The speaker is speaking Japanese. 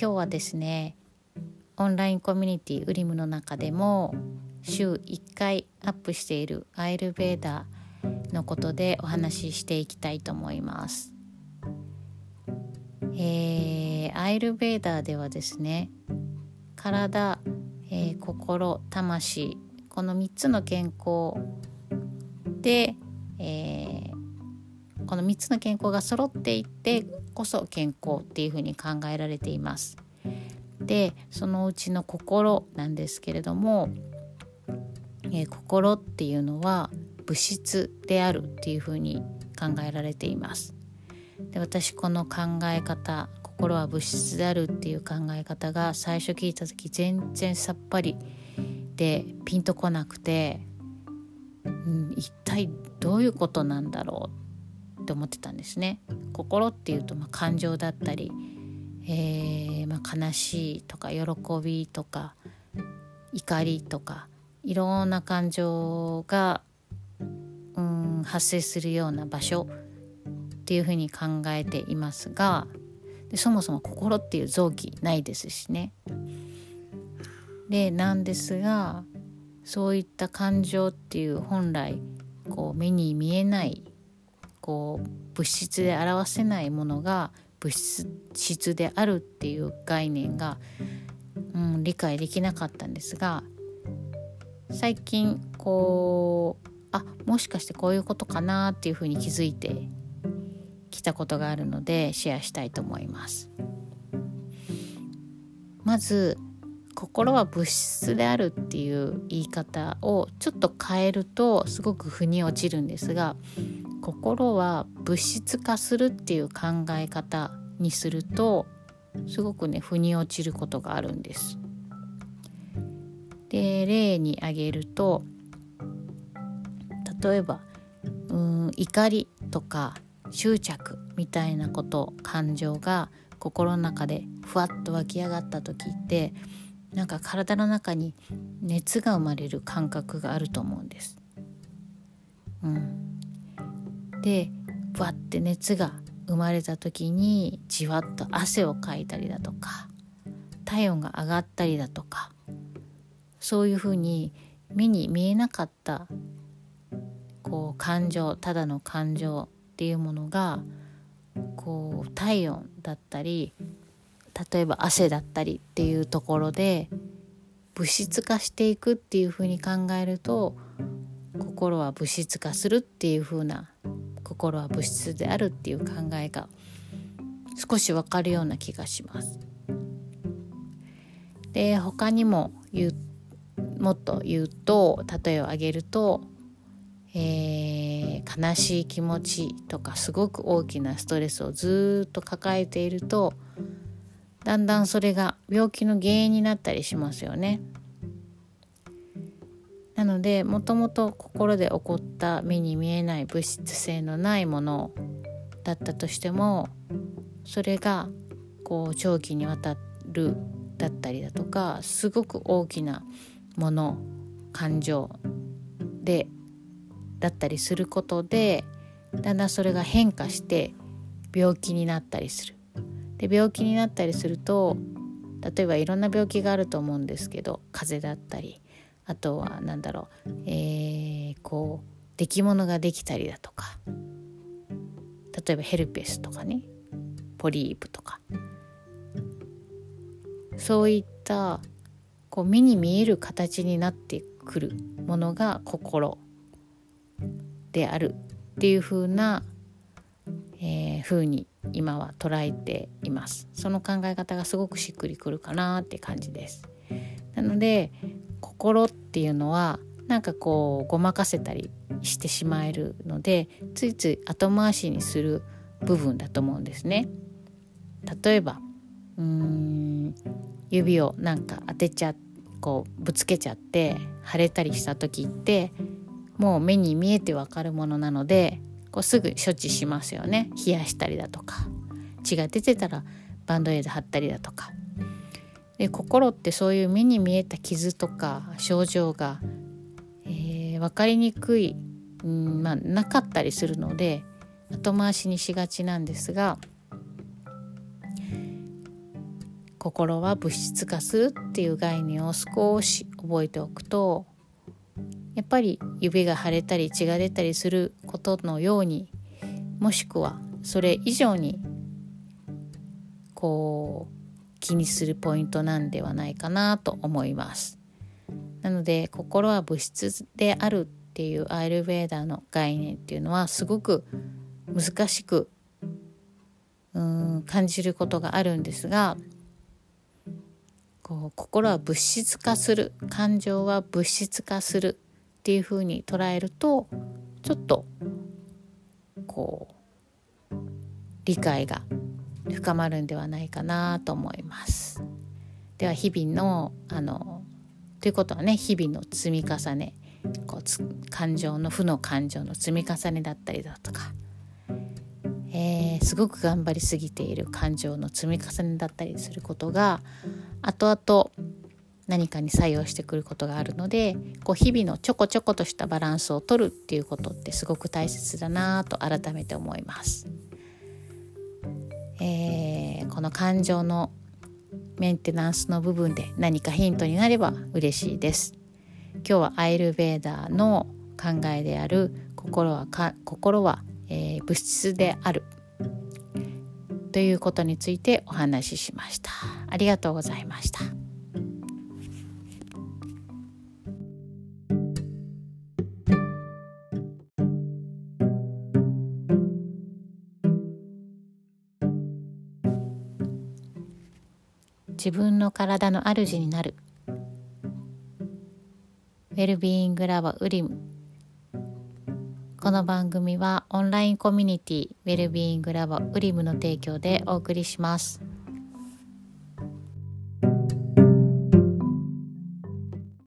今日はですねオンラインコミュニティウリムの中でも週1回アップしているアイルベーダーのことでお話ししていきたいと思います。えー、アイルベーダーではですね体、えー、心魂この3つの健康で、えー、この3つの健康が揃っていってこそ健康っていうふうに考えられています。でそのうちの心なんですけれども、えー、心っていうのは物質であるっていうふうに考えられています。で私この考え方心は物質であるっていう考え方が最初聞いた時全然さっぱりでピンとこなくて、うん、一体どういうことなんだろうって思ってたんですね。心っていうとまあ感情だったり、えー、まあ、悲しいとか喜びとか怒りとかいろんな感情が、うん、発生するような場所っていうふうに考えていますがでそもそも心っていう臓器ないですしね。でなんですがそういった感情っていう本来こう目に見えないこう物質で表せないものが物質であるっていう概念が、うん、理解できなかったんですが最近こうあもしかしてこういうことかなっていうふうに気づいてきたことがあるのでシェアしたいと思います。まず心は物質であるっていう言い方をちょっと変えるとすごく腑に落ちるんですが心は物質化するっていう考え方にするとすごくね腑に落ちることがあるんです。で例に挙げると例えばうん怒りとか執着みたいなこと感情が心の中でふわっと湧き上がった時ってなんか体の中に熱が生まれる感覚があると思うんです。うん、でふわって熱が生まれた時にじわっと汗をかいたりだとか体温が上がったりだとかそういうふうに目に見えなかったこう感情ただの感情っていうものがこう体温だったり例えば汗だったりっていうところで物質化していくっていうふうに考えると心は物質化するっていうふうな心は物質であるっていう考えが少しわかるような気がします。で他にも言うもっと言うと例えを挙げるとえー、悲しい気持ちとかすごく大きなストレスをずっと抱えているとだんだんそれが病気の原因になったりしますよね。なのでもともと心で起こった目に見えない物質性のないものだったとしてもそれがこう長期にわたるだったりだとかすごく大きなもの感情でだったりすることでだんだんそれが変化して病気になったりする。で病気になったりすると例えばいろんな病気があると思うんですけど風邪だったりあとは何だろう、えー、こう出来物ができたりだとか例えばヘルペスとかねポリープとかそういったこう目に見える形になってくるものが心であるっていう風な、えー、風に今は捉えています。その考え方がすごくしっくりくるかなって感じです。なので心っていうのはなんかこうごまかせたりしてしまえるのでついつい後回しにする部分だと思うんですね。例えばうーん指をなんか当てちゃこうぶつけちゃって腫れたりした時ってもう目に見えてわかるものなのでこうすぐ処置しますよね。冷やしたりだとか。血が出てたらバンドエイド貼ったりだとか。で心ってそういう目に見えた傷とか症状が、えー、分かりにくい、うんまあ、なかったりするので後回しにしがちなんですが心は物質化するっていう概念を少し覚えておくとやっぱり指が腫れたり血が出たりすることのようにもしくはそれ以上にこう気にするポイントなんではないかなと思います。なので心は物質であるっていうアイルベーダーの概念っていうのはすごく難しくうん感じることがあるんですがこう心は物質化する感情は物質化するっていうふうに捉えるとちょっとこう理解が深まるんではないかなと思います。では日々のあのということはね日々の積み重ねこう感情の負の感情の積み重ねだったりだとか、えー、すごく頑張りすぎている感情の積み重ねだったりすることが後々何かに作用してくることがあるのでこう日々のちょこちょことしたバランスを取るっていうことってすごく大切だなと改めて思います。えー、この感情のメンテナンスの部分で何かヒントになれば嬉しいです。今日はアイルベーダーの考えである心はか心は、えー、物質であるということについてお話ししました。ありがとうございました。自分の体の主になるウェルビーイングラボウリムこの番組はオンラインコミュニティウェルビーイングラボウリムの提供でお送りします。